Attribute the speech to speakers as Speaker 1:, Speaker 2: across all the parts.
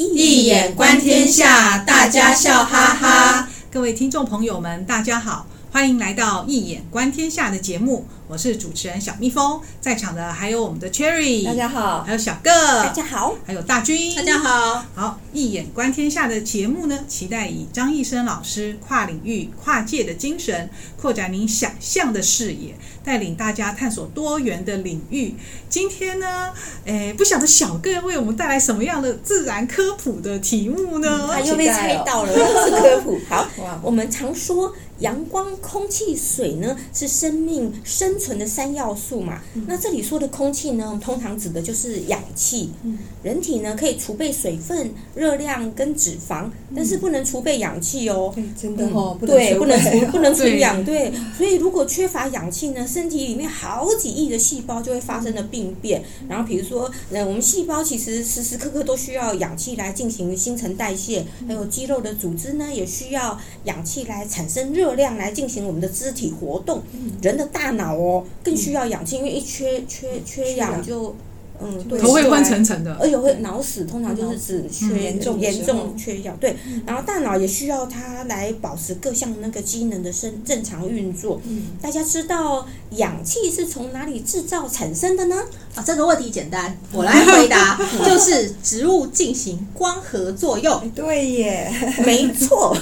Speaker 1: 一眼观天下，大家笑哈哈。
Speaker 2: 各位听众朋友们，大家好，欢迎来到《一眼观天下》的节目。我是主持人小蜜蜂，在场的还有我们的 Cherry，
Speaker 3: 大家好；
Speaker 2: 还有小个，
Speaker 3: 大家好；
Speaker 2: 还有大军，
Speaker 1: 大家好。
Speaker 2: 好，一眼观天下的节目呢，期待以张易生老师跨领域、跨界的精神，扩展您想象的视野，带领大家探索多元的领域。今天呢，诶，不晓得小个为我们带来什么样的自然科普的题目呢？
Speaker 3: 他又被猜到了，是科普。好，我们常说阳光、空气、水呢，是生命生存的三要素嘛，嗯、那这里说的空气呢，通常指的就是氧气。嗯、人体呢可以储备水分、热量跟脂肪，嗯、但是不能储备氧气哦。
Speaker 1: 真的哦，
Speaker 3: 嗯、对，不能储，不能储氧。对，所以如果缺乏氧气呢，身体里面好几亿的细胞就会发生了病变。嗯、然后比如说，呃，我们细胞其实时时刻刻都需要氧气来进行新陈代谢，嗯、还有肌肉的组织呢，也需要氧气来产生热量来进行我们的肢体活动。嗯、人的大脑哦。更需要氧气，因为一缺缺缺氧就，嗯，对，
Speaker 2: 头会昏沉沉的，
Speaker 3: 而且会脑死，通常就是指缺严重严重缺氧。对，然后大脑也需要它来保持各项那个机能的正正常运作。嗯，大家知道氧气是从哪里制造产生的呢？
Speaker 1: 啊，这个问题简单，我来回答，就是植物进行光合作用。
Speaker 3: 对耶，没错。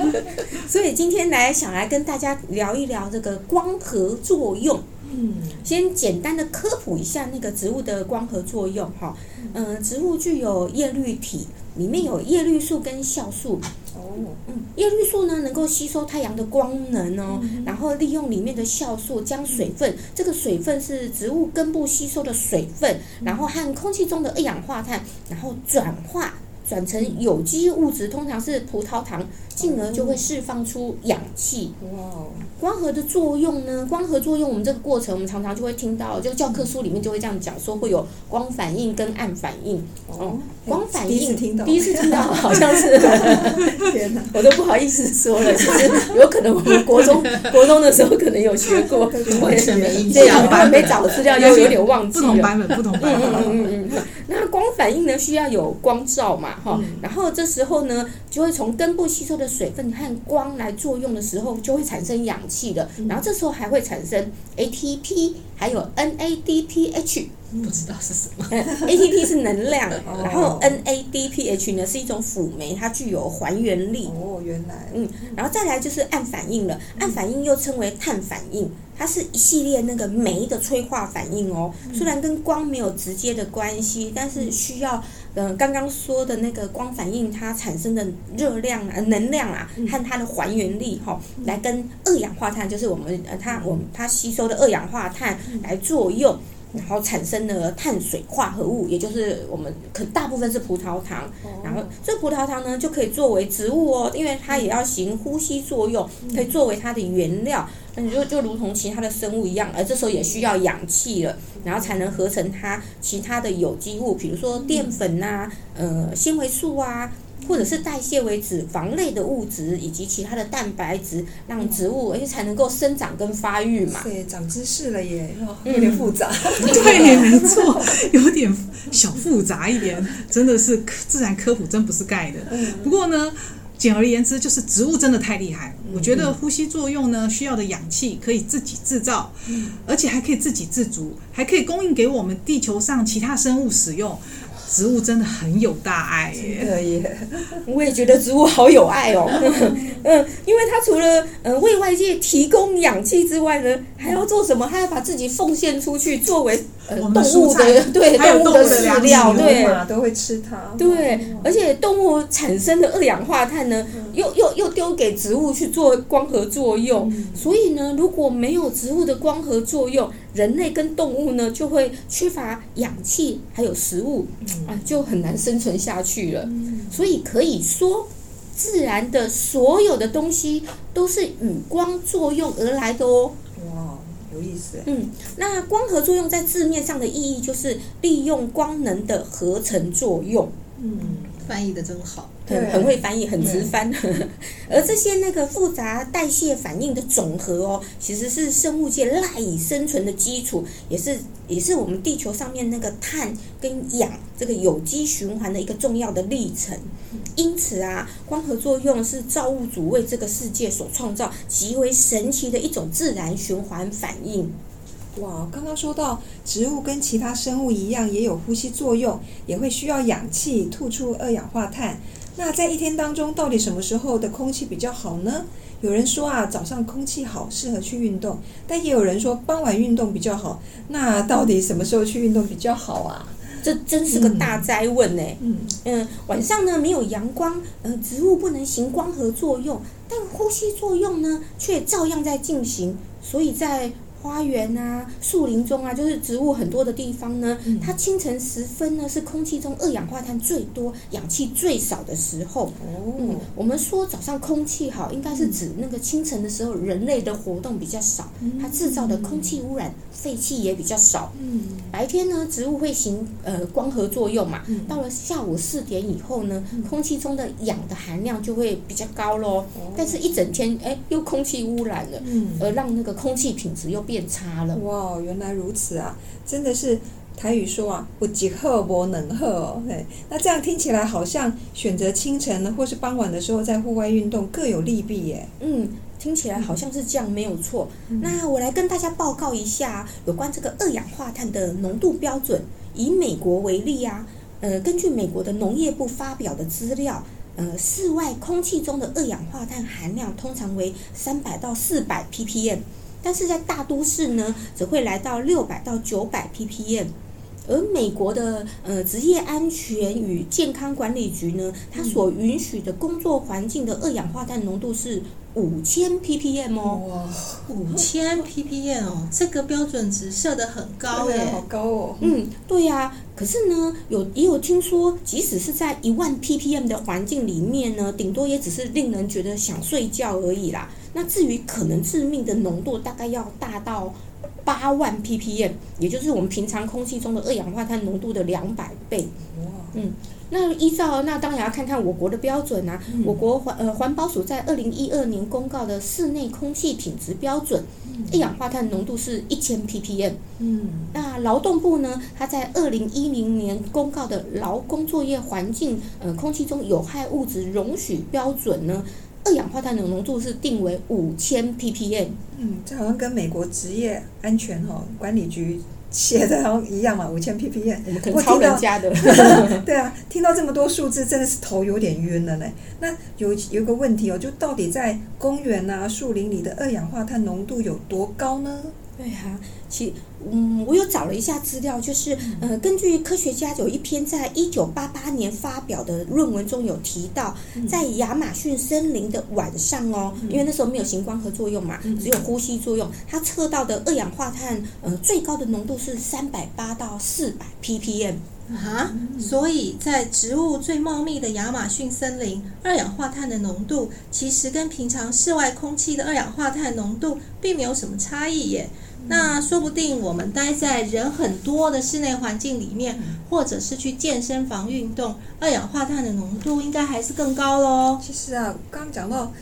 Speaker 3: 所以今天来想来跟大家聊一聊这个光合作用。嗯，先简单的科普一下那个植物的光合作用哈。嗯，植物具有叶绿体，里面有叶绿素跟酵素。哦，嗯，叶绿素呢能够吸收太阳的光能哦，然后利用里面的酵素将水分，这个水分是植物根部吸收的水分，然后和空气中的二氧化碳，然后转化。转成有机物质，通常是葡萄糖，进而就会释放出氧气。哇！光合的作用呢？光合作用，我们这个过程，我们常常就会听到，就教科书里面就会这样讲，说会有光反应跟暗反应。哦，光反应，第一次听到，第一次听到，好像是。天哪！我都不好意思说了，其实有可能我们国中 国中的时候可能有学过，
Speaker 1: 完全没印象，
Speaker 3: 没找资料又有点忘记了。
Speaker 2: 不同版本，不同版本。嗯
Speaker 3: 嗯嗯。那光反应呢，需要有光照嘛？哈，嗯、然后这时候呢，就会从根部吸收的水分和光来作用的时候，就会产生氧气的。嗯、然后这时候还会产生 ATP，还有 NADPH。
Speaker 1: 不知道是什么。
Speaker 3: 嗯、ATP 是能量，然后 NADPH 呢是一种辅酶，它具有还原力。
Speaker 1: 哦，原来。
Speaker 3: 嗯，然后再来就是暗反应了。暗反应又称为碳反应，它是一系列那个酶的催化反应哦。虽然跟光没有直接的关系，但是需要嗯刚刚说的那个光反应它产生的热量啊、能量啊和它的还原力哈，来跟二氧化碳，就是我们呃它我们它吸收的二氧化碳来作用。然后产生了碳水化合物，也就是我们可大部分是葡萄糖。然后这葡萄糖呢，就可以作为植物哦，因为它也要行呼吸作用，可以作为它的原料。那你就就如同其他的生物一样，而这时候也需要氧气了，然后才能合成它其他的有机物，比如说淀粉呐、啊，呃，纤维素啊。或者是代谢为脂肪类的物质，以及其他的蛋白质，让植物而且才能够生长跟发育嘛。
Speaker 1: 对，长知识了耶，有点复杂。
Speaker 2: 嗯、对，没错，有点小复杂一点，真的是自然科普真不是盖的。不过呢，简而言之，就是植物真的太厉害。我觉得呼吸作用呢，需要的氧气可以自己制造，而且还可以自给自足，还可以供应给我们地球上其他生物使用。植物真的很有大爱耶！
Speaker 3: 对耶，我也觉得植物好有爱哦。嗯，因为它除了嗯、呃、为外界提供氧气之外呢，还要做什么？还要把自己奉献出去，作为呃动物的 对动物的饲料，对
Speaker 1: 都会吃它。
Speaker 3: 对，而且动物产生的二氧化碳呢，又又又丢给植物去做光合作用。所以呢，如果没有植物的光合作用，人类跟动物呢就会缺乏氧气，还有食物。啊，就很难生存下去了。所以可以说，自然的所有的东西都是与光作用而来的哦。
Speaker 1: 哇，有意思。
Speaker 3: 嗯，那光合作用在字面上的意义就是利用光能的合成作用。嗯，
Speaker 1: 翻译的真好，
Speaker 3: 很很会翻译，很直翻。而这些那个复杂代谢反应的总和哦，其实是生物界赖以生存的基础，也是也是我们地球上面那个碳跟氧这个有机循环的一个重要的历程。因此啊，光合作用是造物主为这个世界所创造极为神奇的一种自然循环反应。
Speaker 4: 哇，刚刚说到植物跟其他生物一样，也有呼吸作用，也会需要氧气，吐出二氧化碳。那在一天当中，到底什么时候的空气比较好呢？有人说啊，早上空气好，适合去运动，但也有人说傍晚运动比较好。那到底什么时候去运动比较好啊？
Speaker 3: 这真是个大灾问呢。
Speaker 4: 嗯
Speaker 3: 嗯，晚上呢没有阳光，呃，植物不能行光合作用，但呼吸作用呢却照样在进行，所以在。花园啊，树林中啊，就是植物很多的地方呢。嗯、它清晨时分呢，是空气中二氧化碳最多、氧气最少的时候。哦、嗯，我们说早上空气好，应该是指那个清晨的时候，人类的活动比较少，嗯、它制造的空气污染、废气也比较少。嗯，白天呢，植物会行呃光合作用嘛。嗯、到了下午四点以后呢，嗯、空气中的氧的含量就会比较高喽。哦、但是，一整天哎，又空气污染了，嗯，而让那个空气品质又。变差了
Speaker 4: 哇！原来如此啊，真的是台语说啊，不急喝不能喝哦。嘿，那这样听起来好像选择清晨或是傍晚的时候在户外运动各有利弊耶。
Speaker 3: 嗯，听起来好像是这样，没有错。嗯、那我来跟大家报告一下有关这个二氧化碳的浓度标准。以美国为例啊，呃，根据美国的农业部发表的资料，呃，室外空气中的二氧化碳含量通常为三百到四百 ppm。但是在大都市呢，只会来到六百到九百 ppm，而美国的呃职业安全与健康管理局呢，它所允许的工作环境的二氧化碳浓度是五千 ppm 哦。
Speaker 1: 哇，五千 ppm 哦，这个标准值设得很高耶，
Speaker 4: 好高哦。
Speaker 3: 嗯，对呀、啊。可是呢，有也有听说，即使是在一万 ppm 的环境里面呢，顶多也只是令人觉得想睡觉而已啦。那至于可能致命的浓度，大概要大到八万 ppm，也就是我们平常空气中的二氧化碳浓度的两百倍。嗯，那依照那当然要看看我国的标准啊。嗯、我国环呃环保署在二零一二年公告的室内空气品质标准，嗯、二氧化碳浓度是一千 ppm。嗯，那劳动部呢，它在二零一零年公告的劳工作业环境呃空气中有害物质容许标准呢。二氧化碳的浓度是定为五千 ppm。
Speaker 4: 嗯，这好像跟美国职业安全哈管理局写的好像一样嘛，五千 ppm。
Speaker 3: 我们可能抄人家的。
Speaker 4: 对啊，听到这么多数字，真的是头有点晕了呢。那有有个问题哦，就到底在公园啊、树林里的二氧化碳浓度有多高呢？
Speaker 3: 对啊，其嗯，我有找了一下资料，就是呃，根据科学家有一篇在一九八八年发表的论文中有提到，在亚马逊森林的晚上哦，因为那时候没有行光合作用嘛，只有呼吸作用，它测到的二氧化碳呃最高的浓度是三百八到四百 ppm。
Speaker 1: 啊，所以在植物最茂密的亚马逊森林，二氧化碳的浓度其实跟平常室外空气的二氧化碳浓度并没有什么差异耶。那说不定我们待在人很多的室内环境里面，或者是去健身房运动，二氧化碳的浓度应该还是更高喽。
Speaker 4: 其实啊，刚刚讲到，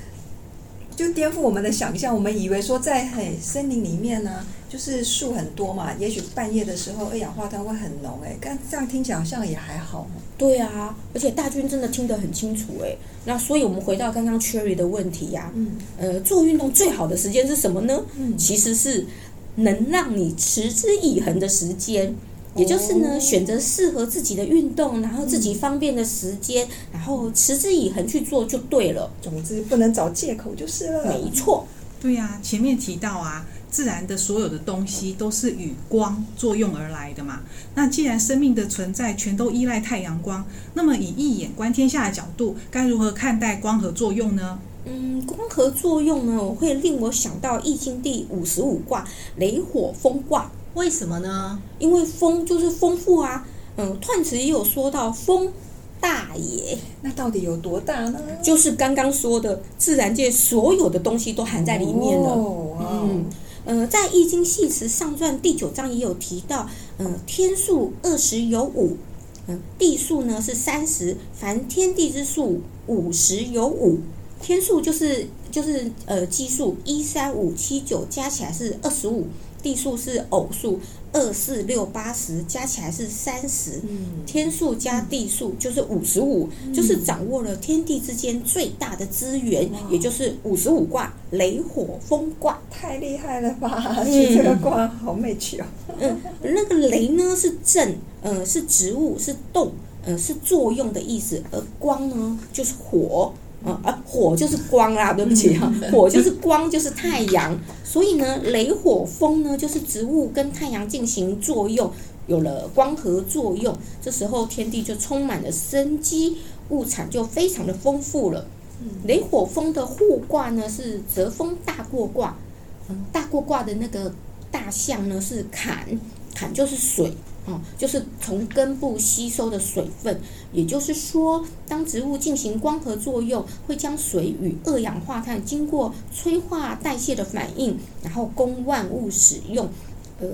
Speaker 4: 就颠覆我们的想象，我们以为说在很森林里面呢、啊。就是树很多嘛，也许半夜的时候二氧化碳会很浓哎，但这样听起来好像也还好。
Speaker 3: 对啊，而且大军真的听得很清楚哎。那所以我们回到刚刚 Cherry 的问题呀、啊，嗯，呃，做运动最好的时间是什么呢？嗯，其实是能让你持之以恒的时间，也就是呢，哦、选择适合自己的运动，然后自己方便的时间，嗯、然后持之以恒去做就对了。
Speaker 4: 总之不能找借口就是了。
Speaker 3: 没错。
Speaker 2: 对呀、啊，前面提到啊。自然的所有的东西都是与光作用而来的嘛。那既然生命的存在全都依赖太阳光，那么以一眼观天下的角度，该如何看待光合作用呢？
Speaker 3: 嗯，光合作用呢，我会令我想到《易经》第五十五卦雷火风卦。
Speaker 1: 为什么呢？
Speaker 3: 因为风就是丰富啊。嗯，彖词也有说到风大也。
Speaker 4: 那到底有多大呢？
Speaker 3: 就是刚刚说的，自然界所有的东西都含在里面了。
Speaker 4: 哦，
Speaker 3: 嗯。呃，在《易经系辞上传》第九章也有提到，呃，天数二十有五，嗯，地数呢是三十，凡天地之数五十有五，天数就是就是呃奇数一三五七九加起来是二十五，地数是偶数二四六八十加起来是三十，嗯，天数加地数就是五十五，就是掌握了天地之间最大的资源，嗯、也就是五十五卦雷火风卦，
Speaker 4: 太厉害了吧？嗯，这个卦好美趣哦。
Speaker 3: 嗯，那个雷呢是震。呃，是植物，是动，呃，是作用的意思。而光呢，就是火，啊、呃，啊，火就是光啦。对不起哈，火就是光，就是太阳。所以呢，雷火风呢，就是植物跟太阳进行作用，有了光合作用，这时候天地就充满了生机，物产就非常的丰富了。雷火风的互卦呢是泽风大过卦，嗯，大过卦的那个大象呢是坎，坎就是水。哦，就是从根部吸收的水分，也就是说，当植物进行光合作用，会将水与二氧化碳经过催化代谢的反应，然后供万物使用。呃，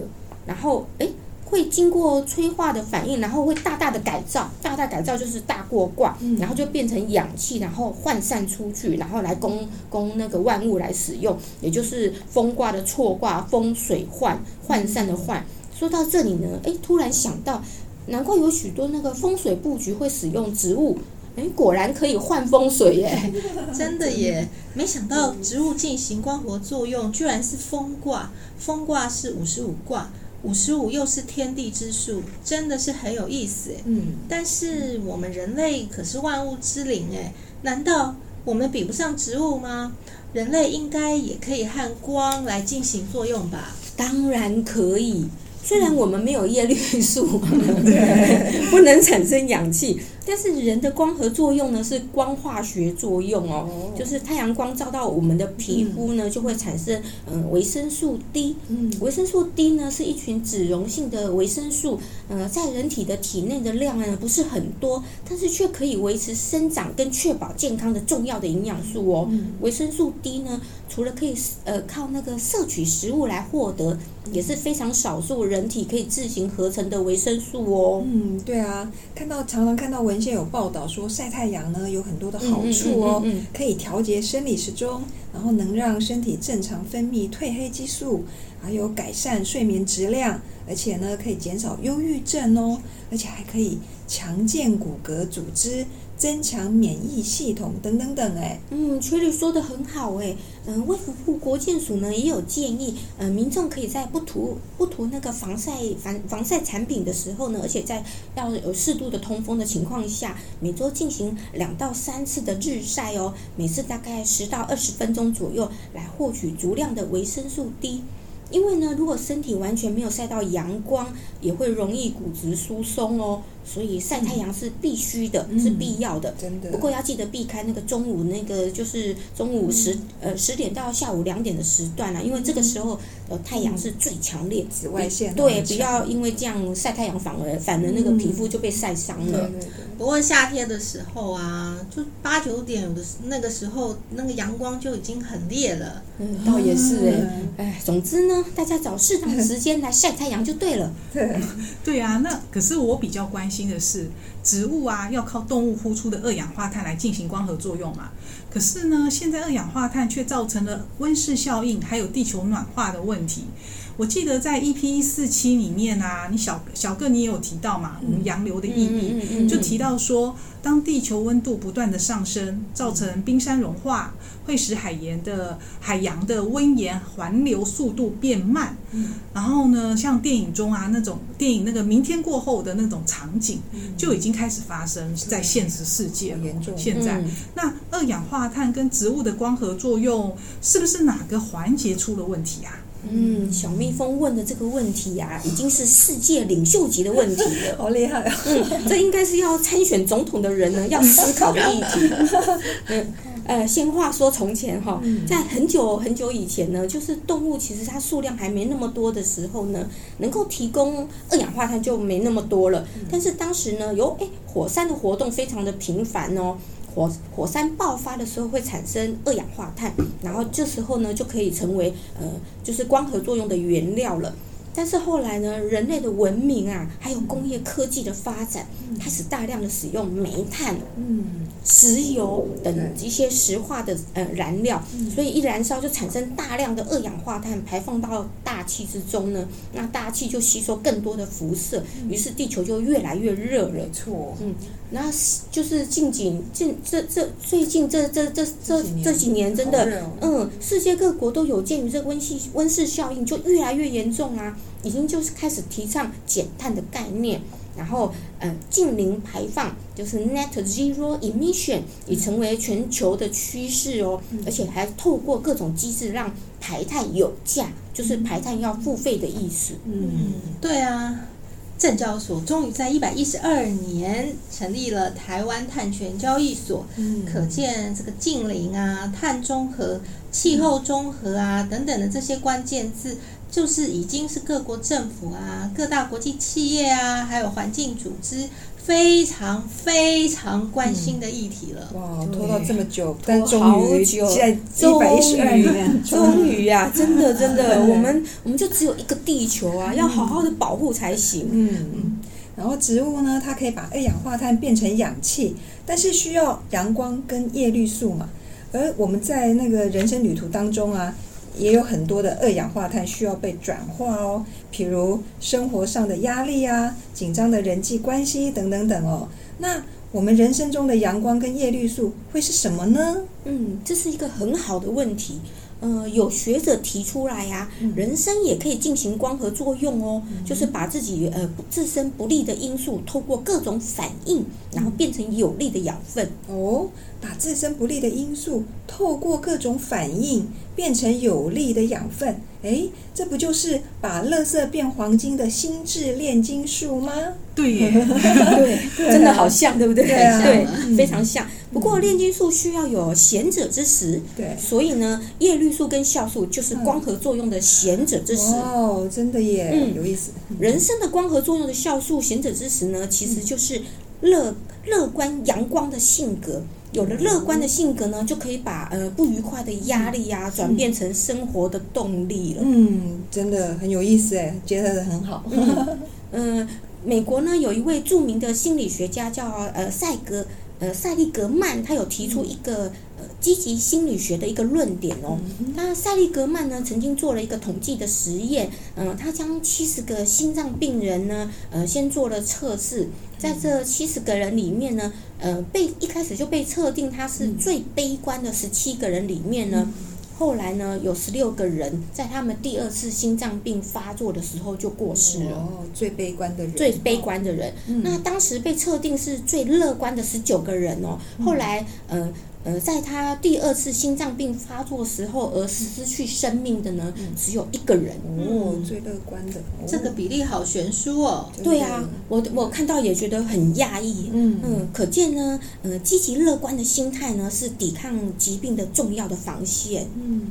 Speaker 3: 然后诶，会经过催化的反应，然后会大大的改造，大大改造就是大过卦，然后就变成氧气，然后涣散出去，然后来供供那个万物来使用，也就是风卦的错卦，风水涣，涣散的涣。说到这里呢，诶，突然想到，难怪有许多那个风水布局会使用植物，诶，果然可以换风水耶！
Speaker 1: 真的耶，没想到植物进行光合作用，居然是风卦。风卦是五十五卦，五十五又是天地之数，真的是很有意思诶。嗯，但是我们人类可是万物之灵诶，难道我们比不上植物吗？人类应该也可以和光来进行作用吧？
Speaker 3: 当然可以。虽然我们没有叶绿素，不能产生氧气，但是人的光合作用呢是光化学作用哦，就是太阳光照到我们的皮肤呢，就会产生嗯维生素 D。嗯，维生素 D 呢是一群脂溶性的维生素，呃，在人体的体内的量呢不是很多，但是却可以维持生长跟确保健康的重要的营养素哦。维生素 D 呢，除了可以呃靠那个摄取食物来获得，也是非常少数人体可以自行合成的维生素哦。
Speaker 4: 嗯，对啊，看到常常看到文献有报道说晒太阳呢有很多的好处哦，嗯嗯嗯嗯、可以调节生理时钟，然后能让身体正常分泌褪黑激素，还有改善睡眠质量，而且呢可以减少忧郁症哦，而且还可以强健骨骼组织。增强免疫系统等等等，哎，
Speaker 3: 嗯，崔律说的很好，哎，嗯，卫福部国健署呢也有建议，嗯，民众可以在不涂不涂那个防晒防防晒产品的时候呢，而且在要有适度的通风的情况下，每周进行两到三次的日晒哦，每次大概十到二十分钟左右，来获取足量的维生素 D。因为呢，如果身体完全没有晒到阳光，也会容易骨质疏松哦。所以晒太阳是必须的，嗯、是必要的。
Speaker 4: 真的。
Speaker 3: 不过要记得避开那个中午那个，就是中午十、嗯、呃十点到下午两点的时段啊，因为这个时候呃太阳是最强烈，
Speaker 4: 紫外线
Speaker 3: 对，不要因为这样晒太阳反而反而那个皮肤就被晒伤了。
Speaker 1: 嗯、不过夏天的时候啊，就八九点有的那个时候那个阳光就已经很烈了。
Speaker 3: 嗯，倒也是哎、欸，哎，总之呢，大家找适当的时间来晒太阳就对了。
Speaker 2: 对，对啊，那可是我比较关心的是，植物啊要靠动物呼出的二氧化碳来进行光合作用嘛。可是呢，现在二氧化碳却造成了温室效应，还有地球暖化的问题。我记得在 EP 一四七里面啊，你小小个你也有提到嘛，我们洋流的意义，就提到说，当地球温度不断的上升，造成冰山融化，会使海盐的海洋的温盐环流速度变慢。然后呢，像电影中啊那种电影那个明天过后的那种场景，就已经开始发生在现实世界了。现在，那二氧化碳跟植物的光合作用，是不是哪个环节出了问题啊？
Speaker 3: 嗯，小蜜蜂问的这个问题呀、啊，已经是世界领袖级的问题了，
Speaker 4: 好厉害啊！
Speaker 3: 嗯，这应该是要参选总统的人呢 要思考的议题。嗯，呃，先话说从前哈，在很久很久以前呢，就是动物其实它数量还没那么多的时候呢，能够提供二氧化碳就没那么多了。但是当时呢，有诶火山的活动非常的频繁哦。火火山爆发的时候会产生二氧化碳，然后这时候呢就可以成为呃就是光合作用的原料了。但是后来呢，人类的文明啊，还有工业科技的发展，开始大量的使用煤炭、
Speaker 4: 嗯，
Speaker 3: 石油等一些石化的呃燃料，所以一燃烧就产生大量的二氧化碳排放到大气之中呢，那大气就吸收更多的辐射，于是地球就越来越热了。
Speaker 4: 没错，
Speaker 3: 嗯，那就是近几近这这最近这这这这这几年真的，嗯，世界各国都有鉴于这温室温室效应就越来越严重啊。已经就是开始提倡减碳的概念，然后呃，净零排放就是 net zero emission 已成为全球的趋势哦，而且还透过各种机制让排碳有价，就是排碳要付费的意思。
Speaker 1: 嗯，对啊，证交所终于在一百一十二年成立了台湾碳权交易所，嗯，可见这个净零啊、碳中和、气候中和啊等等的这些关键字。就是已经是各国政府啊、各大国际企业啊，还有环境组织非常非常关心的议题了。
Speaker 4: 嗯、哇，拖到这么久，
Speaker 3: 但终于在一百一十二年，终于呀，真的真的，我们 我们就只有一个地球啊，要好好的保护才行。
Speaker 4: 嗯，然后植物呢，它可以把二氧化碳变成氧气，但是需要阳光跟叶绿素嘛。而我们在那个人生旅途当中啊。也有很多的二氧化碳需要被转化哦，譬如生活上的压力啊、紧张的人际关系等等等哦。那我们人生中的阳光跟叶绿素会是什么呢？
Speaker 3: 嗯，这是一个很好的问题。呃，有学者提出来呀、啊，人参也可以进行光合作用哦，就是把自己呃自身不利的因素，透过各种反应，然后变成有利的养分
Speaker 4: 哦。把自身不利的因素透过各种反应变成有利的养分，诶，这不就是把垃圾变黄金的心智炼金术吗？
Speaker 2: 对耶，
Speaker 3: 对，真的好像，对不对？
Speaker 4: 对啊，
Speaker 3: 对，非常像。不过炼金术需要有贤者之石，
Speaker 4: 对，
Speaker 3: 所以呢，叶绿素跟酵素就是光合作用的贤者之石。
Speaker 4: 哦，真的耶，
Speaker 3: 嗯，
Speaker 4: 有意思。
Speaker 3: 人生的光合作用的酵素贤者之石呢，其实就是乐乐观阳光的性格。有了乐观的性格呢，就可以把呃不愉快的压力呀、啊、转变成生活的动力了。
Speaker 4: 嗯，真的很有意思哎，结合得很好。
Speaker 3: 嗯，呃，美国呢有一位著名的心理学家叫呃赛格呃赛利格曼，他有提出一个呃积极心理学的一个论点哦。那赛利格曼呢曾经做了一个统计的实验，嗯、呃，他将七十个心脏病人呢呃先做了测试。在这七十个人里面呢，呃，被一开始就被测定他是最悲观的十七个人里面呢，后来呢有十六个人在他们第二次心脏病发作的时候就过世了。
Speaker 4: 哦，最悲观的人，
Speaker 3: 最悲观的人。那当时被测定是最乐观的十九个人哦，后来呃。呃，在他第二次心脏病发作时候而失去生命的呢，只有一个人。
Speaker 4: 哦，最乐观的，哦、
Speaker 1: 这个比例好悬殊哦。
Speaker 3: 对啊，我我看到也觉得很讶异。嗯嗯，可见呢，呃，积极乐观的心态呢，是抵抗疾病的重要的防线。嗯。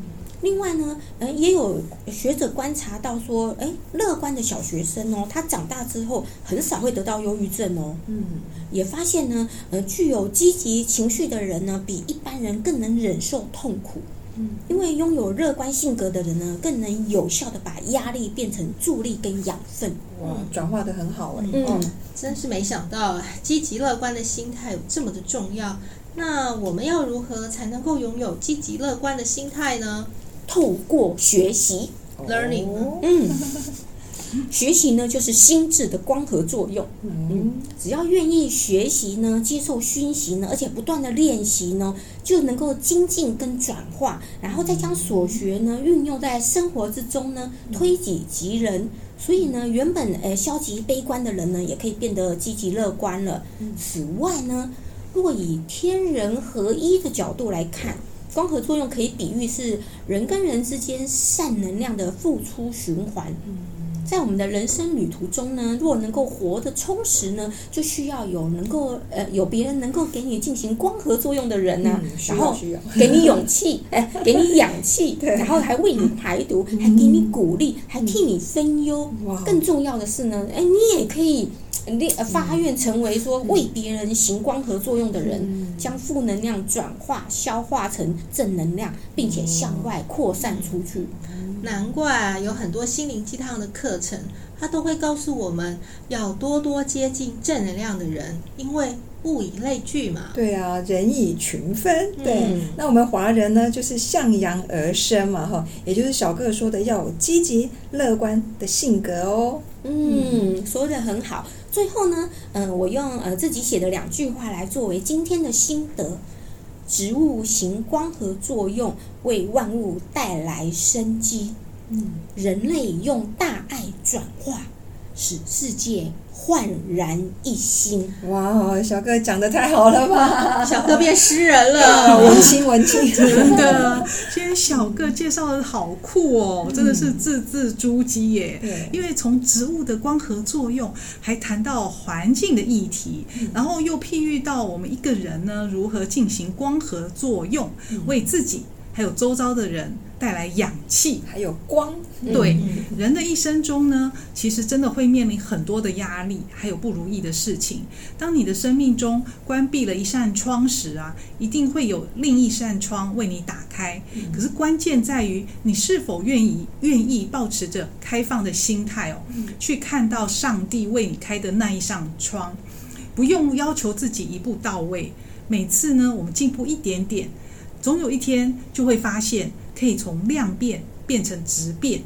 Speaker 3: 另外呢，呃，也有学者观察到说，哎，乐观的小学生哦，他长大之后很少会得到忧郁症哦。嗯，也发现呢，呃，具有积极情绪的人呢，比一般人更能忍受痛苦。嗯，因为拥有乐观性格的人呢，更能有效的把压力变成助力跟养分。
Speaker 4: 哇，转化的很好哎。
Speaker 3: 嗯，
Speaker 1: 真是没想到，积极乐观的心态有这么的重要。那我们要如何才能够拥有积极乐观的心态呢？
Speaker 3: 透过学习
Speaker 1: ，learning，
Speaker 3: 嗯，学习呢就是心智的光合作用。嗯，只要愿意学习呢，接受熏习呢，而且不断的练习呢，就能够精进跟转化，然后再将所学呢运用在生活之中呢，推己及人。所以呢，原本呃消极悲观的人呢，也可以变得积极乐观了。此外呢，若以天人合一的角度来看。光合作用可以比喻是人跟人之间善能量的付出循环。在我们的人生旅途中呢，若能够活得充实呢，就需要有能够呃有别人能够给你进行光合作用的人呢、啊，然后 给你勇气，哎，给你氧气，然后还为你排毒，还给你鼓励，还替你分忧。更重要的是呢，哎，你也可以立发愿成为说为别人行光合作用的人，将负能量转化消化成正能量，并且向外扩散出去。
Speaker 1: 难怪啊，有很多心灵鸡汤的课程，它都会告诉我们要多多接近正能量的人，因为物以类聚嘛。
Speaker 4: 对啊，人以群分。对，
Speaker 3: 嗯、
Speaker 4: 那我们华人呢，就是向阳而生嘛，哈，也就是小个说的要有积极乐观的性格哦。
Speaker 3: 嗯，说的很好。最后呢，嗯、呃，我用呃自己写的两句话来作为今天的心得。植物行光合作用，为万物带来生机。嗯，人类用大爱转化，使世界焕然一新。
Speaker 4: 哇，小哥讲的太好了吧！
Speaker 1: 小哥变诗人了，
Speaker 4: 文青文青，
Speaker 2: 真的。今天小哥介绍的好酷哦，真的是字字珠玑耶。对，因为从植物的光合作用，还谈到环境的议题，然后又譬喻到我们一个人呢，如何进行光合作用，为自己。还有周遭的人带来氧气，
Speaker 4: 还有光。
Speaker 2: 对，人的一生中呢，其实真的会面临很多的压力，还有不如意的事情。当你的生命中关闭了一扇窗时啊，一定会有另一扇窗为你打开。可是关键在于你是否愿意愿意保持着开放的心态哦，去看到上帝为你开的那一扇窗，不用要求自己一步到位。每次呢，我们进步一点点。总有一天就会发现，可以从量变变成质变。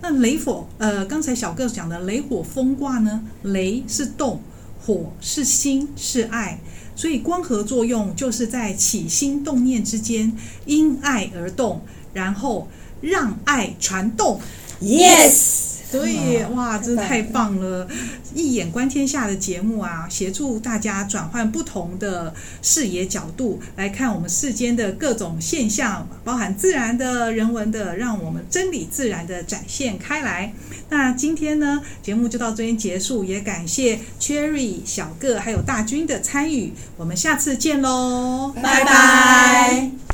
Speaker 2: 那雷火，呃，刚才小个讲的雷火风卦呢？雷是动，火是心，是爱。所以光合作用就是在起心动念之间，因爱而动，然后让爱传动。
Speaker 3: Yes。
Speaker 2: 对，哇，真的太棒了！一眼观天下的节目啊，协助大家转换不同的视野角度来看我们世间的各种现象，包含自然的、人文的，让我们真理自然的展现开来。那今天呢，节目就到这边结束，也感谢 Cherry、小个还有大军的参与，我们下次见喽，
Speaker 3: 拜拜。